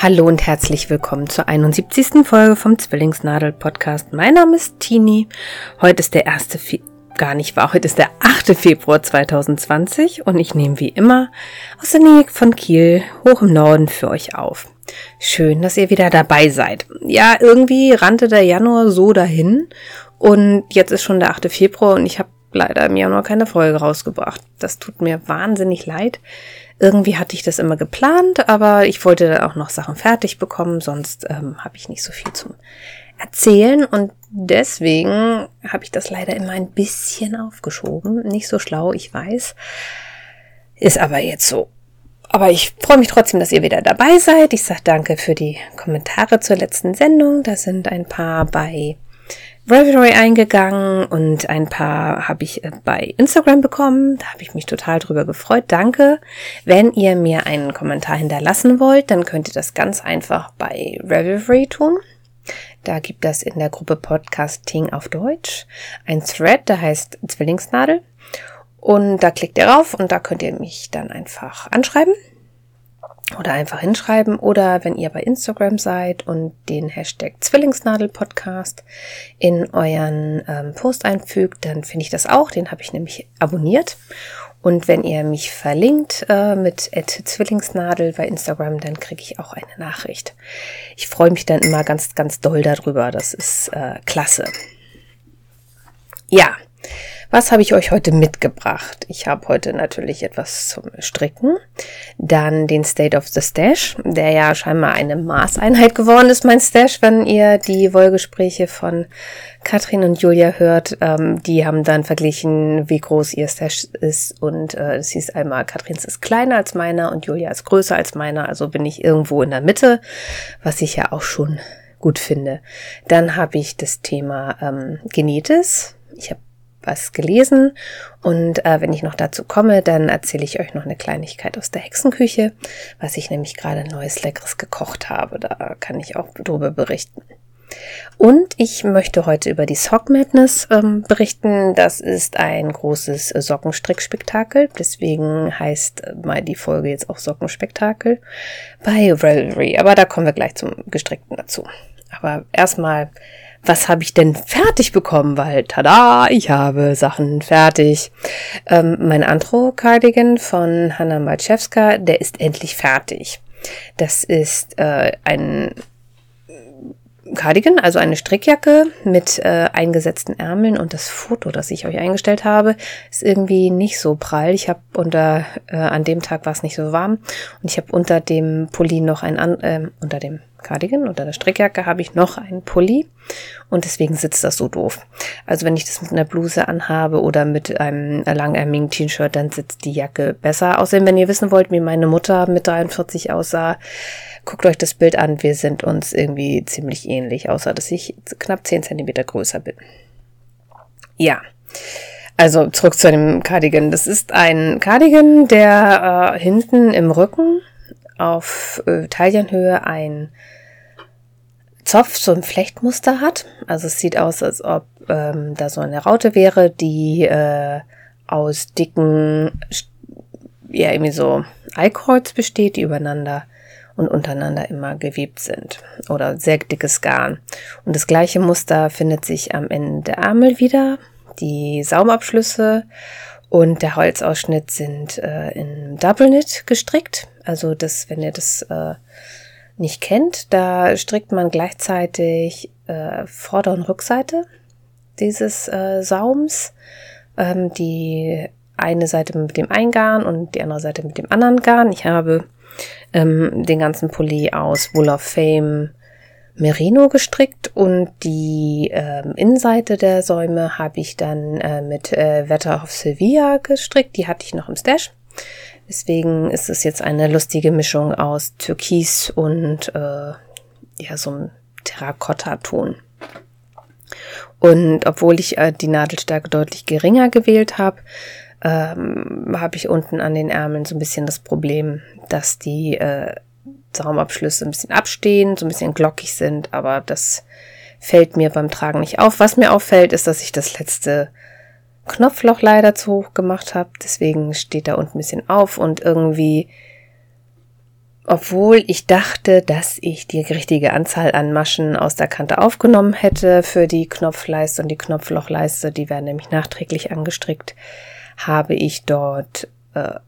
Hallo und herzlich willkommen zur 71. Folge vom Zwillingsnadel Podcast. Mein Name ist Tini. Heute ist der erste, Fe gar nicht wahr, heute ist der 8. Februar 2020 und ich nehme wie immer aus der Nähe von Kiel hoch im Norden für euch auf. Schön, dass ihr wieder dabei seid. Ja, irgendwie rannte der Januar so dahin und jetzt ist schon der 8. Februar und ich habe leider im Januar keine Folge rausgebracht. Das tut mir wahnsinnig leid. Irgendwie hatte ich das immer geplant, aber ich wollte dann auch noch Sachen fertig bekommen, sonst ähm, habe ich nicht so viel zum Erzählen und deswegen habe ich das leider immer ein bisschen aufgeschoben. Nicht so schlau, ich weiß. Ist aber jetzt so. Aber ich freue mich trotzdem, dass ihr wieder dabei seid. Ich sage danke für die Kommentare zur letzten Sendung. Da sind ein paar bei Revelry eingegangen und ein paar habe ich äh, bei Instagram bekommen. Da habe ich mich total drüber gefreut. Danke. Wenn ihr mir einen Kommentar hinterlassen wollt, dann könnt ihr das ganz einfach bei Revelry tun. Da gibt es in der Gruppe Podcasting auf Deutsch ein Thread, der heißt Zwillingsnadel. Und da klickt ihr rauf und da könnt ihr mich dann einfach anschreiben oder einfach hinschreiben oder wenn ihr bei Instagram seid und den Hashtag Zwillingsnadel-Podcast in euren ähm, Post einfügt, dann finde ich das auch. Den habe ich nämlich abonniert. Und wenn ihr mich verlinkt äh, mit Zwillingsnadel bei Instagram, dann kriege ich auch eine Nachricht. Ich freue mich dann immer ganz, ganz doll darüber. Das ist äh, klasse. Ja. Was habe ich euch heute mitgebracht? Ich habe heute natürlich etwas zum Stricken, dann den State of the Stash, der ja scheinbar eine Maßeinheit geworden ist, mein Stash, wenn ihr die Wollgespräche von Katrin und Julia hört. Ähm, die haben dann verglichen, wie groß ihr Stash ist und äh, es hieß einmal, Katrins ist kleiner als meiner und Julia ist größer als meiner, also bin ich irgendwo in der Mitte, was ich ja auch schon gut finde. Dann habe ich das Thema ähm, Genetis. Ich habe was gelesen und äh, wenn ich noch dazu komme, dann erzähle ich euch noch eine Kleinigkeit aus der Hexenküche, was ich nämlich gerade neues Leckeres gekocht habe. Da kann ich auch drüber berichten. Und ich möchte heute über die Sock Madness ähm, berichten. Das ist ein großes Sockenstrickspektakel. Deswegen heißt äh, mal die Folge jetzt auch Sockenspektakel bei Ravelry. Aber da kommen wir gleich zum Gestrickten dazu. Aber erstmal was habe ich denn fertig bekommen? Weil, tada, ich habe Sachen fertig. Ähm, mein Antro-Cardigan von Hanna Malczewska, der ist endlich fertig. Das ist äh, ein Cardigan, also eine Strickjacke mit äh, eingesetzten Ärmeln und das Foto, das ich euch eingestellt habe, ist irgendwie nicht so prall. Ich habe unter äh, an dem Tag war es nicht so warm und ich habe unter dem Pulli noch ein an, äh, unter dem Cardigan, unter der Strickjacke habe ich noch einen Pulli und deswegen sitzt das so doof. Also wenn ich das mit einer Bluse anhabe oder mit einem langärmigen T-Shirt, dann sitzt die Jacke besser. Außerdem, wenn ihr wissen wollt, wie meine Mutter mit 43 aussah, guckt euch das Bild an. Wir sind uns irgendwie ziemlich ähnlich, außer dass ich knapp 10 Zentimeter größer bin. Ja. Also zurück zu dem Cardigan. Das ist ein Cardigan, der äh, hinten im Rücken auf äh, Taillenhöhe ein Zopf so ein Flechtmuster hat. Also es sieht aus, als ob ähm, da so eine Raute wäre, die äh, aus dicken, ja irgendwie so Eikreuz besteht, die übereinander und untereinander immer gewebt sind oder sehr dickes Garn. Und das gleiche Muster findet sich am Ende der Ärmel wieder. Die Saumabschlüsse und der Holzausschnitt sind äh, in Double Knit gestrickt. Also das, wenn ihr das äh, nicht kennt, da strickt man gleichzeitig äh, Vorder- und Rückseite dieses äh, Saums. Ähm, die eine Seite mit dem einen Garn und die andere Seite mit dem anderen Garn. Ich habe ähm, den ganzen Pulli aus Wool of Fame Merino gestrickt und die ähm, Innenseite der Säume habe ich dann äh, mit äh, Wetter of Sevilla gestrickt. Die hatte ich noch im Stash. Deswegen ist es jetzt eine lustige Mischung aus Türkis und äh, ja so ein Terrakotta-Ton. Und obwohl ich äh, die Nadelstärke deutlich geringer gewählt habe, ähm, habe ich unten an den Ärmeln so ein bisschen das Problem, dass die äh, Saumabschlüsse ein bisschen abstehen, so ein bisschen glockig sind, aber das fällt mir beim Tragen nicht auf. Was mir auffällt, ist, dass ich das letzte Knopfloch leider zu hoch gemacht habe. Deswegen steht da unten ein bisschen auf und irgendwie obwohl ich dachte, dass ich die richtige Anzahl an Maschen aus der Kante aufgenommen hätte für die Knopfleiste und die Knopflochleiste, die werden nämlich nachträglich angestrickt, habe ich dort äh,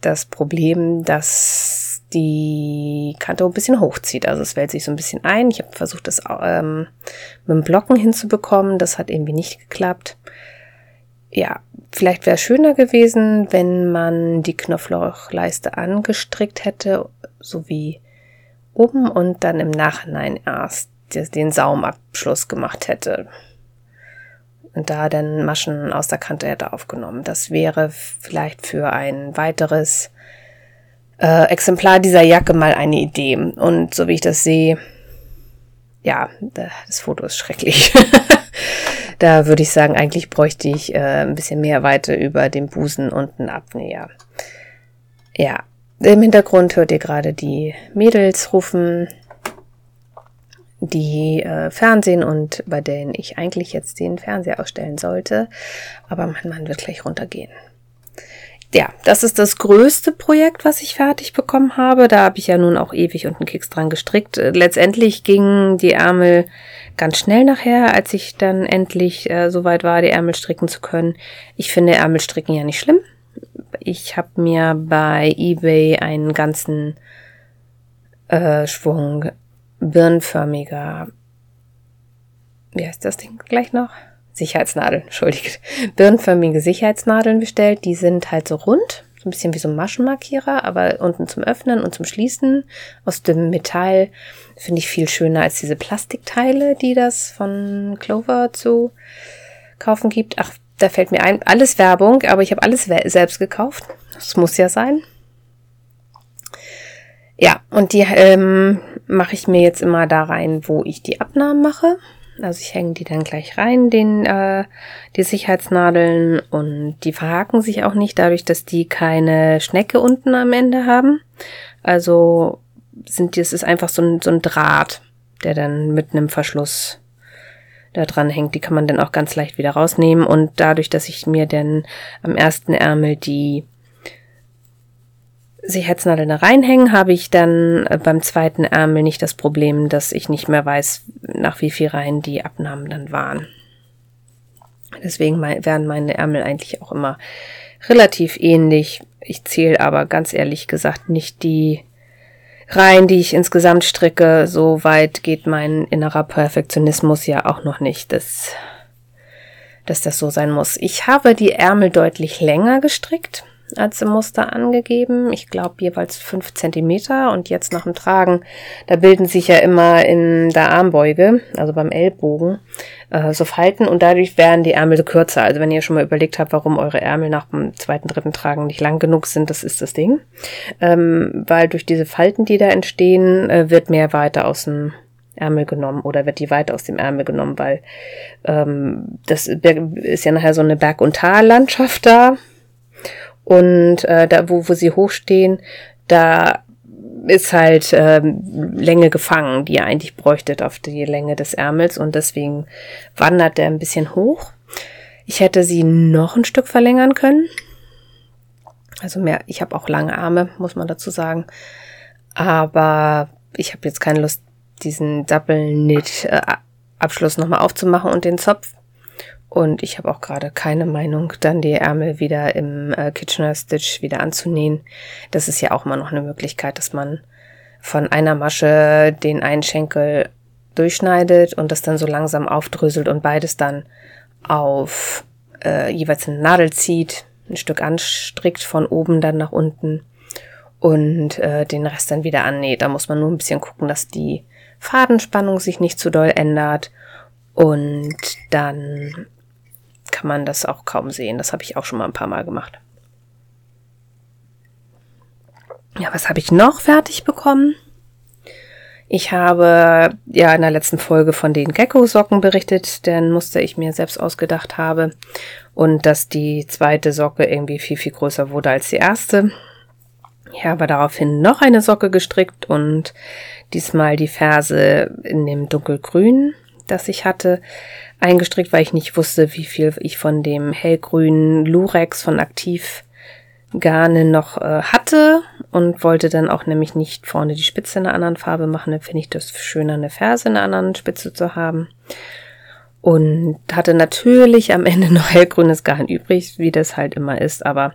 das Problem, dass die Kante ein bisschen hochzieht. Also es wählt sich so ein bisschen ein. Ich habe versucht, das ähm, mit dem Blocken hinzubekommen. Das hat irgendwie nicht geklappt. Ja, vielleicht wäre es schöner gewesen, wenn man die Knopflochleiste angestrickt hätte, so wie oben und dann im Nachhinein erst den Saumabschluss gemacht hätte und da dann Maschen aus der Kante hätte aufgenommen. Das wäre vielleicht für ein weiteres äh, Exemplar dieser Jacke mal eine Idee. Und so wie ich das sehe, ja, das Foto ist schrecklich. da würde ich sagen, eigentlich bräuchte ich äh, ein bisschen mehr Weite über dem Busen und einen Abnäher. Ja, im Hintergrund hört ihr gerade die Mädels rufen die äh, Fernsehen und bei denen ich eigentlich jetzt den Fernseher ausstellen sollte. Aber mein Mann wird gleich runtergehen. Ja, das ist das größte Projekt, was ich fertig bekommen habe. Da habe ich ja nun auch ewig und einen Keks dran gestrickt. Äh, letztendlich gingen die Ärmel ganz schnell nachher, als ich dann endlich äh, so weit war, die Ärmel stricken zu können. Ich finde Ärmelstricken ja nicht schlimm. Ich habe mir bei eBay einen ganzen äh, Schwung birnförmiger, wie heißt das Ding gleich noch? Sicherheitsnadeln, entschuldigt. Birnförmige Sicherheitsnadeln bestellt. Die sind halt so rund, so ein bisschen wie so ein Maschenmarkierer, aber unten zum Öffnen und zum Schließen aus dem Metall finde ich viel schöner als diese Plastikteile, die das von Clover zu kaufen gibt. Ach, da fällt mir ein, alles Werbung, aber ich habe alles selbst gekauft. Das muss ja sein. Ja, und die ähm, mache ich mir jetzt immer da rein, wo ich die Abnahmen mache. Also ich hänge die dann gleich rein, den, äh, die Sicherheitsnadeln und die verhaken sich auch nicht, dadurch, dass die keine Schnecke unten am Ende haben. Also sind die, es ist einfach so ein, so ein Draht, der dann mit einem Verschluss da dran hängt. Die kann man dann auch ganz leicht wieder rausnehmen und dadurch, dass ich mir dann am ersten Ärmel die Sicherheitsnadeln da reinhängen, habe ich dann äh, beim zweiten Ärmel nicht das Problem, dass ich nicht mehr weiß, nach wie viel Reihen die Abnahmen dann waren. Deswegen werden meine Ärmel eigentlich auch immer relativ ähnlich. Ich zähle aber ganz ehrlich gesagt nicht die Reihen, die ich insgesamt stricke. So weit geht mein innerer Perfektionismus ja auch noch nicht, dass, dass das so sein muss. Ich habe die Ärmel deutlich länger gestrickt als Muster angegeben. Ich glaube jeweils fünf Zentimeter und jetzt nach dem Tragen, da bilden sich ja immer in der Armbeuge, also beim Ellbogen, äh, so Falten und dadurch werden die Ärmel kürzer. Also wenn ihr schon mal überlegt habt, warum eure Ärmel nach dem zweiten, dritten Tragen nicht lang genug sind, das ist das Ding. Ähm, weil durch diese Falten, die da entstehen, äh, wird mehr Weite aus dem Ärmel genommen oder wird die Weite aus dem Ärmel genommen, weil ähm, das ist ja nachher so eine Berg- und Tallandschaft da und äh, da, wo, wo sie hochstehen, da ist halt ähm, Länge gefangen, die ihr eigentlich bräuchtet auf die Länge des Ärmels und deswegen wandert der ein bisschen hoch. Ich hätte sie noch ein Stück verlängern können. Also mehr, ich habe auch lange Arme, muss man dazu sagen. Aber ich habe jetzt keine Lust, diesen Doppel-Knit-Abschluss nochmal aufzumachen und den Zopf. Und ich habe auch gerade keine Meinung, dann die Ärmel wieder im äh, Kitchener Stitch wieder anzunähen. Das ist ja auch mal noch eine Möglichkeit, dass man von einer Masche den einen Schenkel durchschneidet und das dann so langsam aufdröselt und beides dann auf äh, jeweils eine Nadel zieht, ein Stück anstrickt von oben dann nach unten und äh, den Rest dann wieder annäht. Da muss man nur ein bisschen gucken, dass die Fadenspannung sich nicht zu doll ändert und dann kann man das auch kaum sehen. Das habe ich auch schon mal ein paar Mal gemacht. Ja, was habe ich noch fertig bekommen? Ich habe ja in der letzten Folge von den Gecko-Socken berichtet, deren Muster ich mir selbst ausgedacht habe. Und dass die zweite Socke irgendwie viel, viel größer wurde als die erste. Ich habe daraufhin noch eine Socke gestrickt und diesmal die Ferse in dem dunkelgrün, das ich hatte eingestrickt, weil ich nicht wusste, wie viel ich von dem hellgrünen Lurex von Aktiv Garne noch äh, hatte und wollte dann auch nämlich nicht vorne die Spitze in einer anderen Farbe machen. Dann finde ich das schöner, eine Ferse in einer anderen Spitze zu haben. Und hatte natürlich am Ende noch hellgrünes Garn übrig, wie das halt immer ist. Aber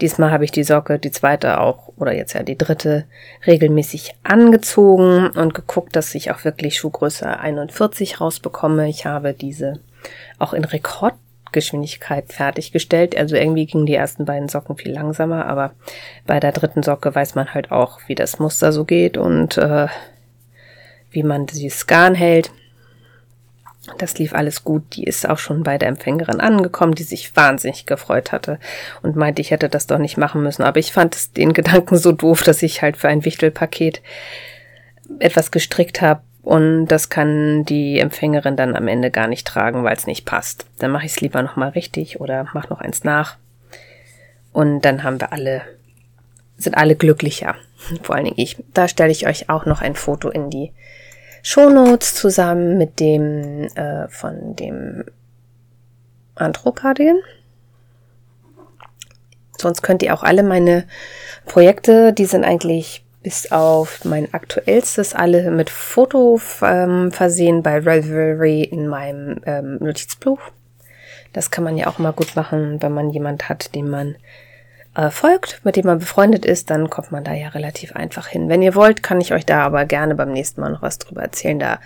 diesmal habe ich die Socke, die zweite auch, oder jetzt ja die dritte, regelmäßig angezogen und geguckt, dass ich auch wirklich Schuhgröße 41 rausbekomme. Ich habe diese auch in Rekord Geschwindigkeit fertiggestellt. Also irgendwie gingen die ersten beiden Socken viel langsamer, aber bei der dritten Socke weiß man halt auch, wie das Muster so geht und äh, wie man die Scan hält. Das lief alles gut. Die ist auch schon bei der Empfängerin angekommen, die sich wahnsinnig gefreut hatte und meinte, ich hätte das doch nicht machen müssen. Aber ich fand den Gedanken so doof, dass ich halt für ein Wichtelpaket etwas gestrickt habe, und das kann die Empfängerin dann am Ende gar nicht tragen, weil es nicht passt. Dann mache ich es lieber nochmal richtig oder mache noch eins nach. Und dann haben wir alle, sind alle glücklicher. Vor allen Dingen ich. Da stelle ich euch auch noch ein Foto in die Shownotes zusammen mit dem äh, von dem Andro-Cardigan. Sonst könnt ihr auch alle meine Projekte, die sind eigentlich bis auf mein aktuellstes alle mit Foto ähm, versehen bei Ravelry in meinem ähm, Notizbuch. Das kann man ja auch mal gut machen, wenn man jemand hat, dem man äh, folgt, mit dem man befreundet ist, dann kommt man da ja relativ einfach hin. Wenn ihr wollt, kann ich euch da aber gerne beim nächsten Mal noch was drüber erzählen. Da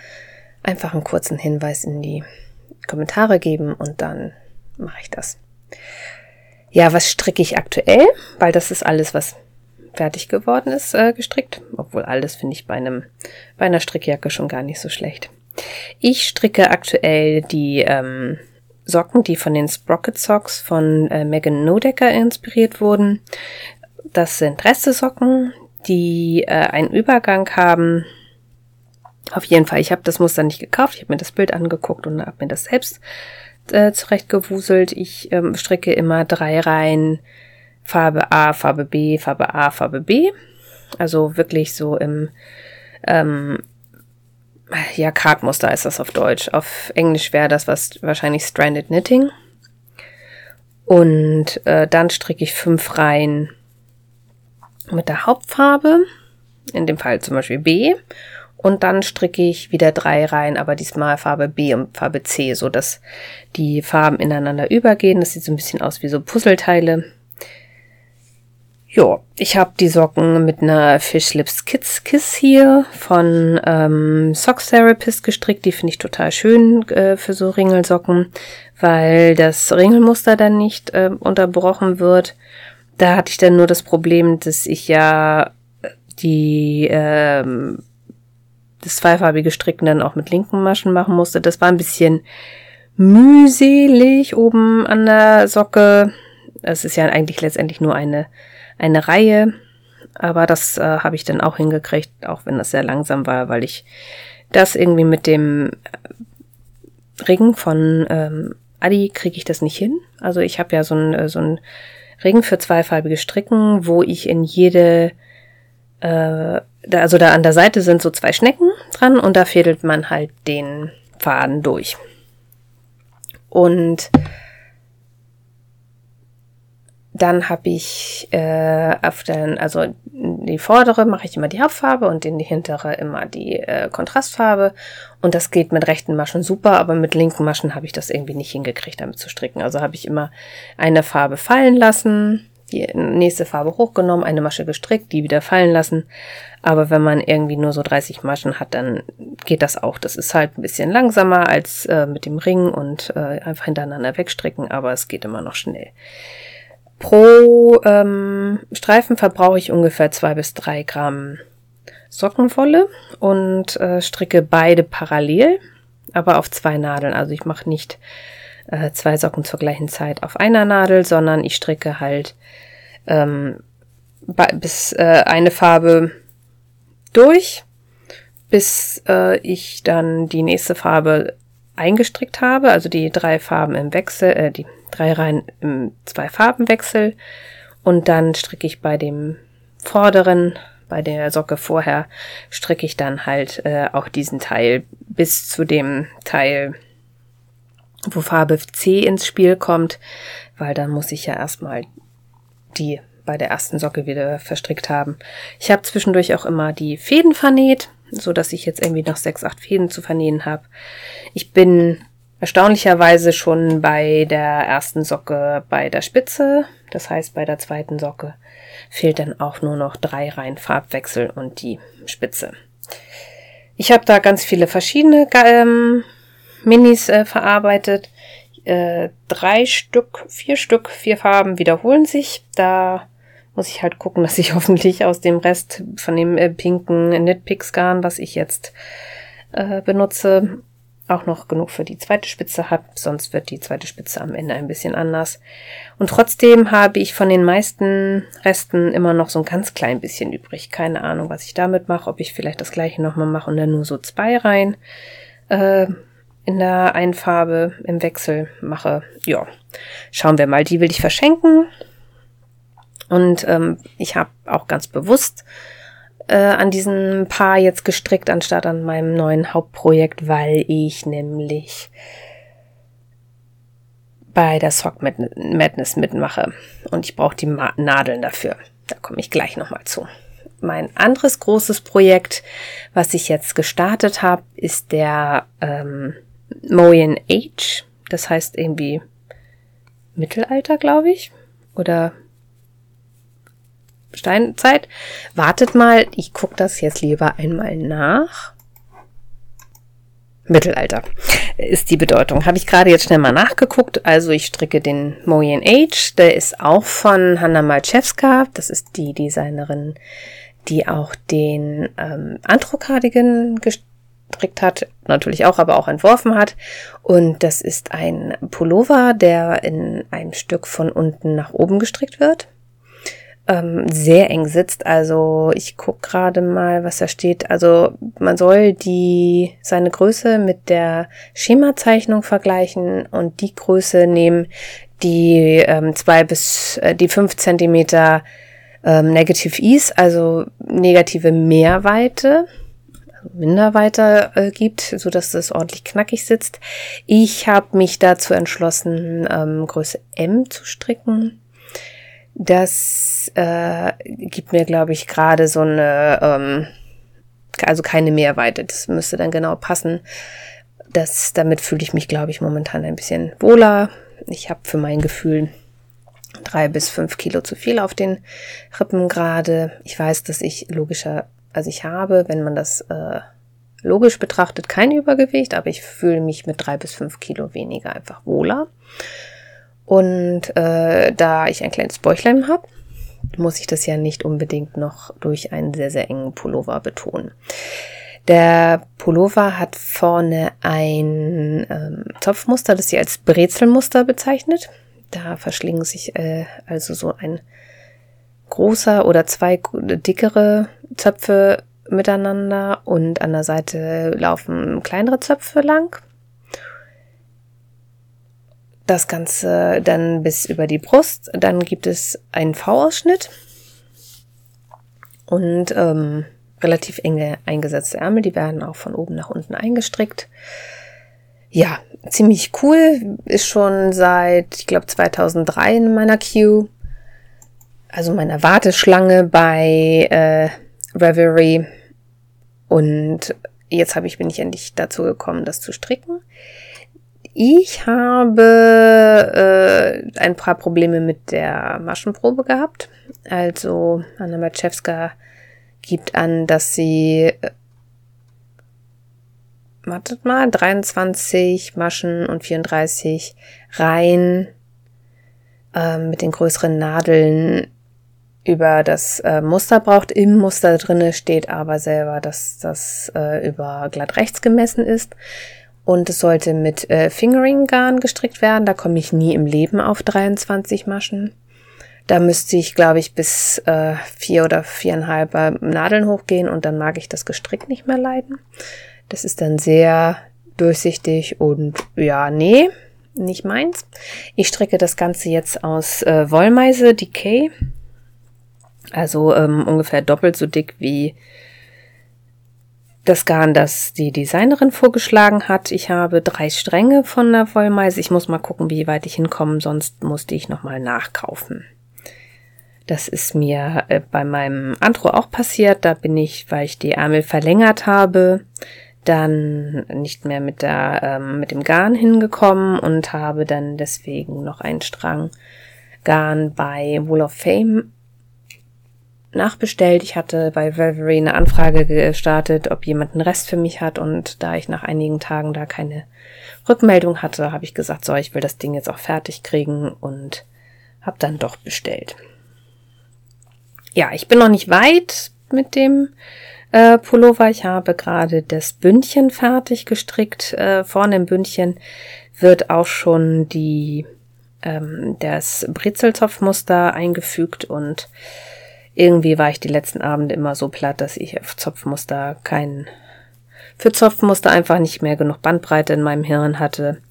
einfach einen kurzen Hinweis in die Kommentare geben und dann mache ich das. Ja, was stricke ich aktuell? Weil das ist alles, was fertig geworden ist, äh, gestrickt. Obwohl alles finde ich bei einem, bei einer Strickjacke schon gar nicht so schlecht. Ich stricke aktuell die ähm, Socken, die von den Sprocket Socks von äh, Megan Nodecker inspiriert wurden. Das sind Reste-Socken, die äh, einen Übergang haben. Auf jeden Fall, ich habe das Muster nicht gekauft, ich habe mir das Bild angeguckt und habe mir das selbst äh, zurechtgewuselt. Ich ähm, stricke immer drei Reihen Farbe A, Farbe B, Farbe A, Farbe B. Also wirklich so im ähm, ja, Kartmuster ist das auf Deutsch. Auf Englisch wäre das was wahrscheinlich Stranded Knitting. Und äh, dann stricke ich fünf Reihen mit der Hauptfarbe, in dem Fall zum Beispiel B. Und dann stricke ich wieder drei Reihen, aber diesmal Farbe B und Farbe C, so dass die Farben ineinander übergehen. Das sieht so ein bisschen aus wie so Puzzleteile. Ja, ich habe die Socken mit einer Fish Lips Kids Kiss hier von ähm, Socks Therapist gestrickt. Die finde ich total schön äh, für so Ringelsocken, weil das Ringelmuster dann nicht äh, unterbrochen wird. Da hatte ich dann nur das Problem, dass ich ja die ähm, das zweifarbige Stricken dann auch mit linken Maschen machen musste. Das war ein bisschen mühselig oben an der Socke. Es ist ja eigentlich letztendlich nur eine eine Reihe, aber das äh, habe ich dann auch hingekriegt, auch wenn das sehr langsam war, weil ich das irgendwie mit dem Ring von ähm, Adi kriege ich das nicht hin. Also ich habe ja so ein, äh, so ein Ring für zweifarbige Stricken, wo ich in jede, äh, da, also da an der Seite sind so zwei Schnecken dran und da fädelt man halt den Faden durch. Und dann habe ich äh, auf den, also die vordere mache ich immer die Hauptfarbe und in die hintere immer die äh, Kontrastfarbe. Und das geht mit rechten Maschen super, aber mit linken Maschen habe ich das irgendwie nicht hingekriegt, damit zu stricken. Also habe ich immer eine Farbe fallen lassen, die nächste Farbe hochgenommen, eine Masche gestrickt, die wieder fallen lassen. Aber wenn man irgendwie nur so 30 Maschen hat, dann geht das auch. Das ist halt ein bisschen langsamer als äh, mit dem Ring und äh, einfach hintereinander wegstricken, aber es geht immer noch schnell. Pro ähm, Streifen verbrauche ich ungefähr zwei bis drei Gramm Sockenwolle und äh, stricke beide parallel, aber auf zwei Nadeln. Also ich mache nicht äh, zwei Socken zur gleichen Zeit auf einer Nadel, sondern ich stricke halt ähm, bis äh, eine Farbe durch, bis äh, ich dann die nächste Farbe eingestrickt habe, also die drei Farben im Wechsel, äh, die drei Reihen im zwei Farbenwechsel und dann stricke ich bei dem vorderen, bei der Socke vorher, stricke ich dann halt äh, auch diesen Teil bis zu dem Teil, wo Farbe C ins Spiel kommt, weil dann muss ich ja erstmal die bei der ersten Socke wieder verstrickt haben. Ich habe zwischendurch auch immer die Fäden vernäht, so dass ich jetzt irgendwie noch sechs, acht Fäden zu vernähen habe. Ich bin erstaunlicherweise schon bei der ersten Socke bei der Spitze. Das heißt, bei der zweiten Socke fehlt dann auch nur noch drei Reihen Farbwechsel und die Spitze. Ich habe da ganz viele verschiedene ähm, Minis äh, verarbeitet. Äh, drei Stück, vier Stück, vier Farben wiederholen sich. Da muss ich halt gucken, dass ich hoffentlich aus dem Rest von dem äh, pinken Knitpicks Garn, was ich jetzt äh, benutze, auch noch genug für die zweite Spitze habe, sonst wird die zweite Spitze am Ende ein bisschen anders. Und trotzdem habe ich von den meisten Resten immer noch so ein ganz klein bisschen übrig. Keine Ahnung, was ich damit mache, ob ich vielleicht das gleiche nochmal mache und dann nur so zwei rein äh, in der einen Farbe im Wechsel mache. Ja, schauen wir mal. Die will ich verschenken. Und ähm, ich habe auch ganz bewusst äh, an diesem Paar jetzt gestrickt, anstatt an meinem neuen Hauptprojekt, weil ich nämlich bei der Sock Madness mitmache. Und ich brauche die Ma Nadeln dafür. Da komme ich gleich nochmal zu. Mein anderes großes Projekt, was ich jetzt gestartet habe, ist der ähm, Moyen Age. Das heißt irgendwie Mittelalter, glaube ich. Oder Steinzeit. Wartet mal, ich gucke das jetzt lieber einmal nach. Mittelalter ist die Bedeutung. Habe ich gerade jetzt schnell mal nachgeguckt. Also ich stricke den Moyen Age. Der ist auch von Hanna Malczewska. Das ist die Designerin, die auch den ähm, Andro-Cardigan gestrickt hat. Natürlich auch, aber auch entworfen hat. Und das ist ein Pullover, der in einem Stück von unten nach oben gestrickt wird ähm, sehr eng sitzt. Also ich guck gerade mal, was da steht. Also man soll die seine Größe mit der Schemazeichnung vergleichen und die Größe nehmen, die ähm, zwei bis äh, die fünf Zentimeter ähm, Negative Ease, also negative Mehrweite also Minderweite äh, gibt, so dass es ordentlich knackig sitzt. Ich habe mich dazu entschlossen, ähm, Größe M zu stricken. Das äh, gibt mir, glaube ich, gerade so eine, ähm, also keine Mehrweite. Das müsste dann genau passen. Das, damit fühle ich mich, glaube ich, momentan ein bisschen wohler. Ich habe für mein Gefühl drei bis fünf Kilo zu viel auf den Rippen gerade. Ich weiß, dass ich logischer, also ich habe, wenn man das äh, logisch betrachtet, kein Übergewicht, aber ich fühle mich mit drei bis fünf Kilo weniger einfach wohler. Und äh, da ich ein kleines Bäuchlein habe, muss ich das ja nicht unbedingt noch durch einen sehr, sehr engen Pullover betonen. Der Pullover hat vorne ein ähm, Zopfmuster, das sie als Brezelmuster bezeichnet. Da verschlingen sich äh, also so ein großer oder zwei dickere Zöpfe miteinander und an der Seite laufen kleinere Zöpfe lang das Ganze dann bis über die Brust. Dann gibt es einen V-Ausschnitt und ähm, relativ enge eingesetzte Ärmel. Die werden auch von oben nach unten eingestrickt. Ja, ziemlich cool. Ist schon seit, ich glaube, 2003 in meiner Queue. Also meiner Warteschlange bei äh, Reverie. Und jetzt habe ich, bin ich endlich dazu gekommen, das zu stricken. Ich habe äh, ein paar Probleme mit der Maschenprobe gehabt. Also Anna Matschewska gibt an, dass sie äh, wartet mal, 23 Maschen und 34 Reihen äh, mit den größeren Nadeln über das äh, Muster braucht. Im Muster drinne steht aber selber, dass das äh, über glatt rechts gemessen ist. Und es sollte mit äh, Fingering-Garn gestrickt werden. Da komme ich nie im Leben auf 23 Maschen. Da müsste ich, glaube ich, bis äh, vier oder viereinhalb Nadeln hochgehen und dann mag ich das Gestrick nicht mehr leiden. Das ist dann sehr durchsichtig und ja, nee, nicht meins. Ich stricke das Ganze jetzt aus äh, Wollmeise Decay. Also ähm, ungefähr doppelt so dick wie das Garn, das die Designerin vorgeschlagen hat. Ich habe drei Stränge von der Wollmeise. Ich muss mal gucken, wie weit ich hinkomme, sonst musste ich nochmal nachkaufen. Das ist mir äh, bei meinem Antro auch passiert. Da bin ich, weil ich die Ärmel verlängert habe, dann nicht mehr mit der ähm, mit dem Garn hingekommen und habe dann deswegen noch einen Strang Garn bei Wall of Fame nachbestellt. Ich hatte bei Velvery eine Anfrage gestartet, ob jemand einen Rest für mich hat und da ich nach einigen Tagen da keine Rückmeldung hatte, habe ich gesagt, so, ich will das Ding jetzt auch fertig kriegen und habe dann doch bestellt. Ja, ich bin noch nicht weit mit dem äh, Pullover. Ich habe gerade das Bündchen fertig gestrickt. Äh, vorne im Bündchen wird auch schon die ähm, das Brezelzopfmuster eingefügt und irgendwie war ich die letzten Abende immer so platt, dass ich auf Zopfmuster keinen, für Zopfmuster einfach nicht mehr genug Bandbreite in meinem Hirn hatte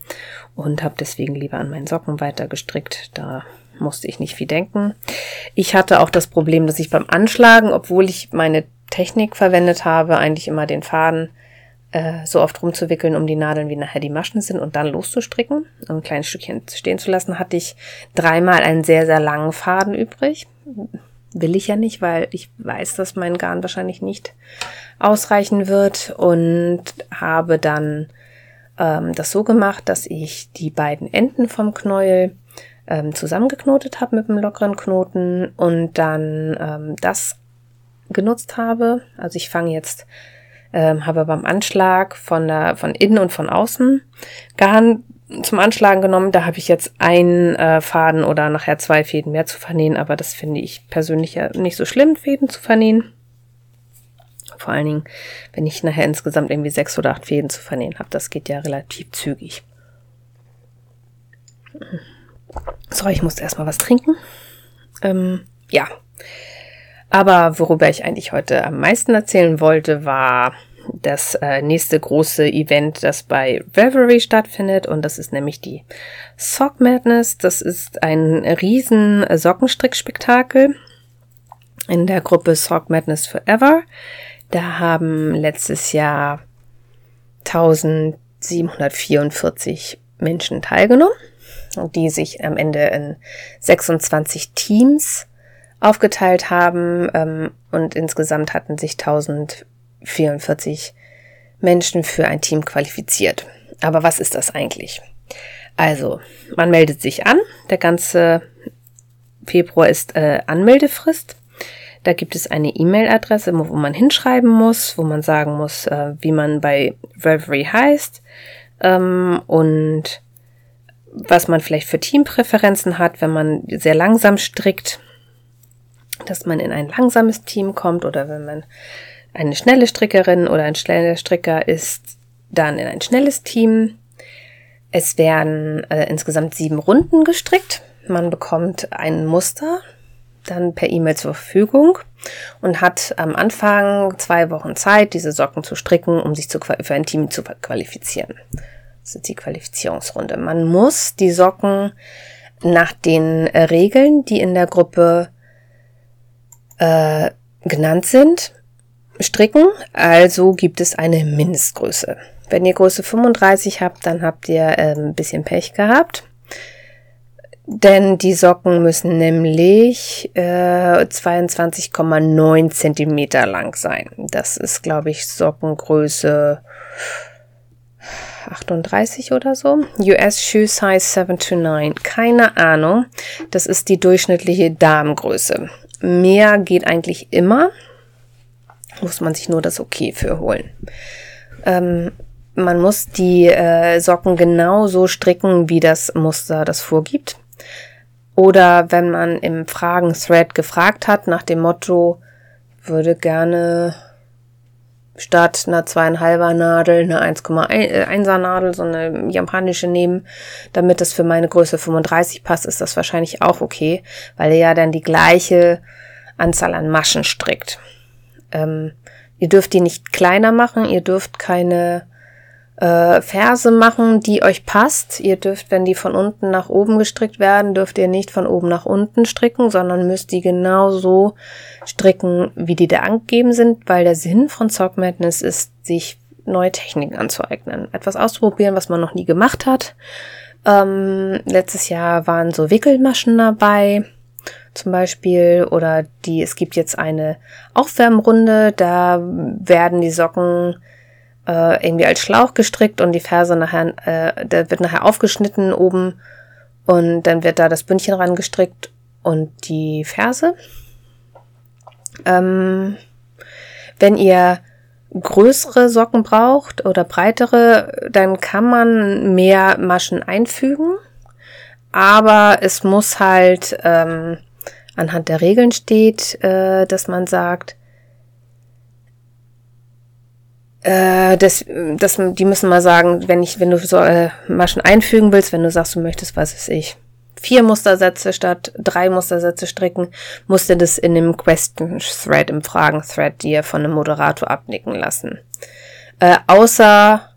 und habe deswegen lieber an meinen Socken weiter gestrickt. Da musste ich nicht viel denken. Ich hatte auch das Problem, dass ich beim Anschlagen, obwohl ich meine Technik verwendet habe, eigentlich immer den Faden äh, so oft rumzuwickeln, um die Nadeln wie nachher die Maschen sind und dann loszustricken, um ein kleines Stückchen stehen zu lassen, hatte ich dreimal einen sehr, sehr langen Faden übrig will ich ja nicht, weil ich weiß, dass mein Garn wahrscheinlich nicht ausreichen wird und habe dann ähm, das so gemacht, dass ich die beiden Enden vom Knäuel ähm, zusammengeknotet habe mit einem lockeren Knoten und dann ähm, das genutzt habe. Also ich fange jetzt, ähm, habe beim Anschlag von der von innen und von außen Garn zum Anschlagen genommen. Da habe ich jetzt einen äh, Faden oder nachher zwei Fäden mehr zu vernähen, aber das finde ich persönlich ja nicht so schlimm, Fäden zu vernähen. Vor allen Dingen, wenn ich nachher insgesamt irgendwie sechs oder acht Fäden zu vernähen habe. Das geht ja relativ zügig. So, ich muss erstmal was trinken. Ähm, ja. Aber worüber ich eigentlich heute am meisten erzählen wollte, war das äh, nächste große Event, das bei Reverie stattfindet. Und das ist nämlich die Sock Madness. Das ist ein riesen Sockenstrickspektakel in der Gruppe Sock Madness Forever. Da haben letztes Jahr 1744 Menschen teilgenommen, die sich am Ende in 26 Teams aufgeteilt haben ähm, und insgesamt hatten sich 1000 44 Menschen für ein Team qualifiziert. Aber was ist das eigentlich? Also, man meldet sich an. Der ganze Februar ist äh, Anmeldefrist. Da gibt es eine E-Mail-Adresse, wo man hinschreiben muss, wo man sagen muss, äh, wie man bei Reverie heißt ähm, und was man vielleicht für Teampräferenzen hat, wenn man sehr langsam strickt, dass man in ein langsames Team kommt oder wenn man eine schnelle Strickerin oder ein schneller Stricker ist dann in ein schnelles Team. Es werden äh, insgesamt sieben Runden gestrickt. Man bekommt ein Muster dann per E-Mail zur Verfügung und hat am Anfang zwei Wochen Zeit, diese Socken zu stricken, um sich zu, für ein Team zu qualifizieren. Das ist die Qualifizierungsrunde. Man muss die Socken nach den äh, Regeln, die in der Gruppe äh, genannt sind, stricken, also gibt es eine Mindestgröße. Wenn ihr Größe 35 habt, dann habt ihr äh, ein bisschen Pech gehabt. Denn die Socken müssen nämlich äh, 22,9 Zentimeter lang sein. Das ist, glaube ich, Sockengröße 38 oder so. US Shoe Size 7 to 9. Keine Ahnung. Das ist die durchschnittliche Damengröße. Mehr geht eigentlich immer muss man sich nur das Okay für holen. Ähm, man muss die äh, Socken genau so stricken, wie das Muster das vorgibt. Oder wenn man im Fragen-Thread gefragt hat nach dem Motto, würde gerne statt einer zweieinhalber Nadel eine 1,1er Nadel, so eine japanische nehmen, damit das für meine Größe 35 passt, ist das wahrscheinlich auch okay, weil er ja dann die gleiche Anzahl an Maschen strickt. Ähm, ihr dürft die nicht kleiner machen, ihr dürft keine äh, Ferse machen, die euch passt. Ihr dürft, wenn die von unten nach oben gestrickt werden, dürft ihr nicht von oben nach unten stricken, sondern müsst die genau so stricken, wie die da angegeben sind, weil der Sinn von Sock Madness ist, sich neue Techniken anzueignen. Etwas auszuprobieren, was man noch nie gemacht hat. Ähm, letztes Jahr waren so Wickelmaschen dabei zum Beispiel oder die, es gibt jetzt eine Aufwärmrunde, da werden die Socken äh, irgendwie als Schlauch gestrickt und die Ferse nachher, äh, da wird nachher aufgeschnitten oben und dann wird da das Bündchen rangestrickt und die Ferse. Ähm, wenn ihr größere Socken braucht oder breitere, dann kann man mehr Maschen einfügen. Aber es muss halt ähm, anhand der Regeln steht, äh, dass man sagt, äh, das, das, die müssen mal sagen, wenn ich, wenn du so äh, Maschen einfügen willst, wenn du sagst, du möchtest, was ist ich, vier Mustersätze statt drei Mustersätze stricken, musst du das in dem Question Thread, im Fragen Thread dir von einem Moderator abnicken lassen. Äh, außer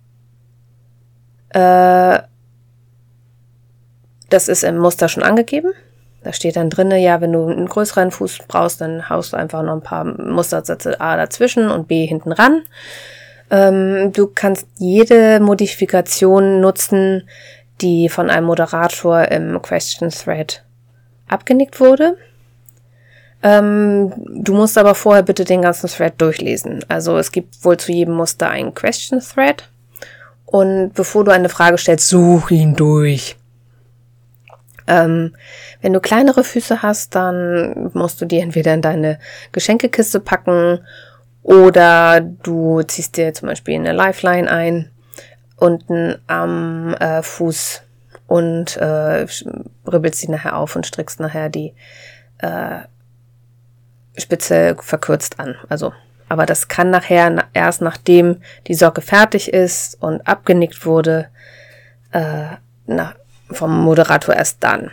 äh, das ist im Muster schon angegeben. Da steht dann drinne, ja, wenn du einen größeren Fuß brauchst, dann haust du einfach noch ein paar Mustersätze A dazwischen und B hinten ran. Ähm, du kannst jede Modifikation nutzen, die von einem Moderator im Question Thread abgenickt wurde. Ähm, du musst aber vorher bitte den ganzen Thread durchlesen. Also es gibt wohl zu jedem Muster einen Question Thread. Und bevor du eine Frage stellst, such ihn durch. Ähm, wenn du kleinere Füße hast, dann musst du die entweder in deine Geschenkekiste packen oder du ziehst dir zum Beispiel eine Lifeline ein unten am äh, Fuß und äh, ribbelst sie nachher auf und strickst nachher die äh, Spitze verkürzt an. Also, aber das kann nachher erst nachdem die Socke fertig ist und abgenickt wurde, äh, na, vom Moderator erst dann.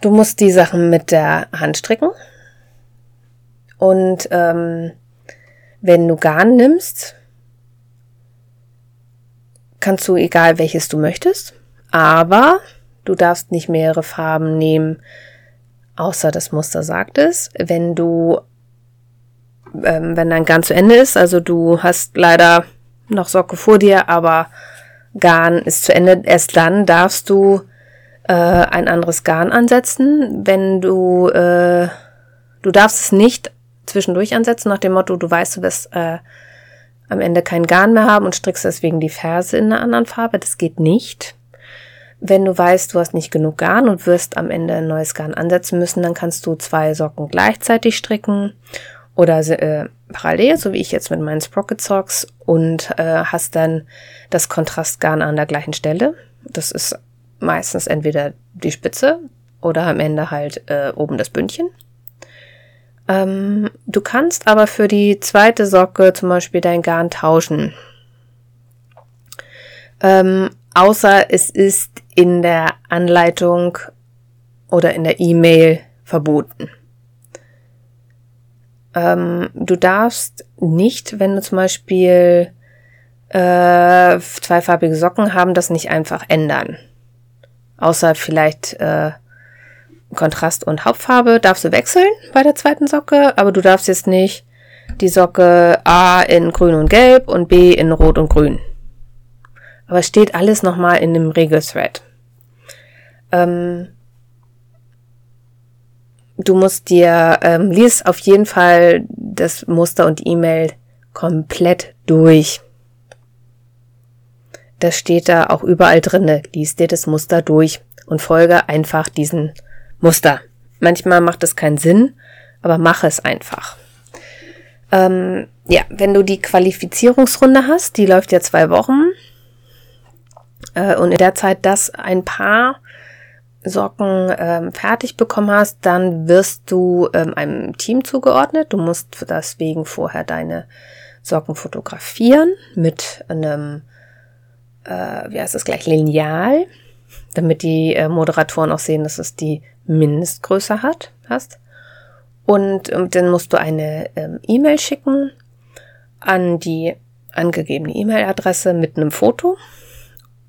Du musst die Sachen mit der Hand stricken. Und ähm, wenn du Garn nimmst, kannst du egal welches du möchtest, aber du darfst nicht mehrere Farben nehmen, außer das Muster sagt es. Wenn du, ähm, wenn dein Garn zu Ende ist, also du hast leider noch Socke vor dir, aber Garn ist zu Ende, erst dann darfst du äh, ein anderes Garn ansetzen. Wenn du, äh, du darfst es nicht zwischendurch ansetzen, nach dem Motto, du weißt, du wirst äh, am Ende kein Garn mehr haben und strickst deswegen die Ferse in einer anderen Farbe. Das geht nicht. Wenn du weißt, du hast nicht genug Garn und wirst am Ende ein neues Garn ansetzen müssen, dann kannst du zwei Socken gleichzeitig stricken oder äh, parallel, so wie ich jetzt mit meinen Sprocket Socks und äh, hast dann das Kontrastgarn an der gleichen Stelle. Das ist meistens entweder die Spitze oder am Ende halt äh, oben das Bündchen. Ähm, du kannst aber für die zweite Socke zum Beispiel dein Garn tauschen. Ähm, außer es ist in der Anleitung oder in der E-Mail verboten. Ähm, du darfst nicht, wenn du zum Beispiel äh, zweifarbige Socken haben, das nicht einfach ändern. Außer vielleicht äh, Kontrast und Hauptfarbe darfst du wechseln bei der zweiten Socke, aber du darfst jetzt nicht die Socke A in grün und gelb und B in rot und grün. Aber es steht alles nochmal in dem Regelthread. Ähm, du musst dir, ähm, lies auf jeden Fall das Muster und E-Mail komplett durch. Das steht da auch überall drinne. Lies dir das Muster durch und folge einfach diesen Muster. Manchmal macht es keinen Sinn, aber mach es einfach. Ähm, ja, wenn du die Qualifizierungsrunde hast, die läuft ja zwei Wochen, äh, und in der Zeit das ein paar Socken ähm, fertig bekommen hast, dann wirst du ähm, einem Team zugeordnet. Du musst deswegen vorher deine Socken fotografieren mit einem, äh, wie heißt das gleich, Lineal, damit die äh, Moderatoren auch sehen, dass es die Mindestgröße hat, hast. Und ähm, dann musst du eine ähm, E-Mail schicken an die angegebene E-Mail-Adresse mit einem Foto.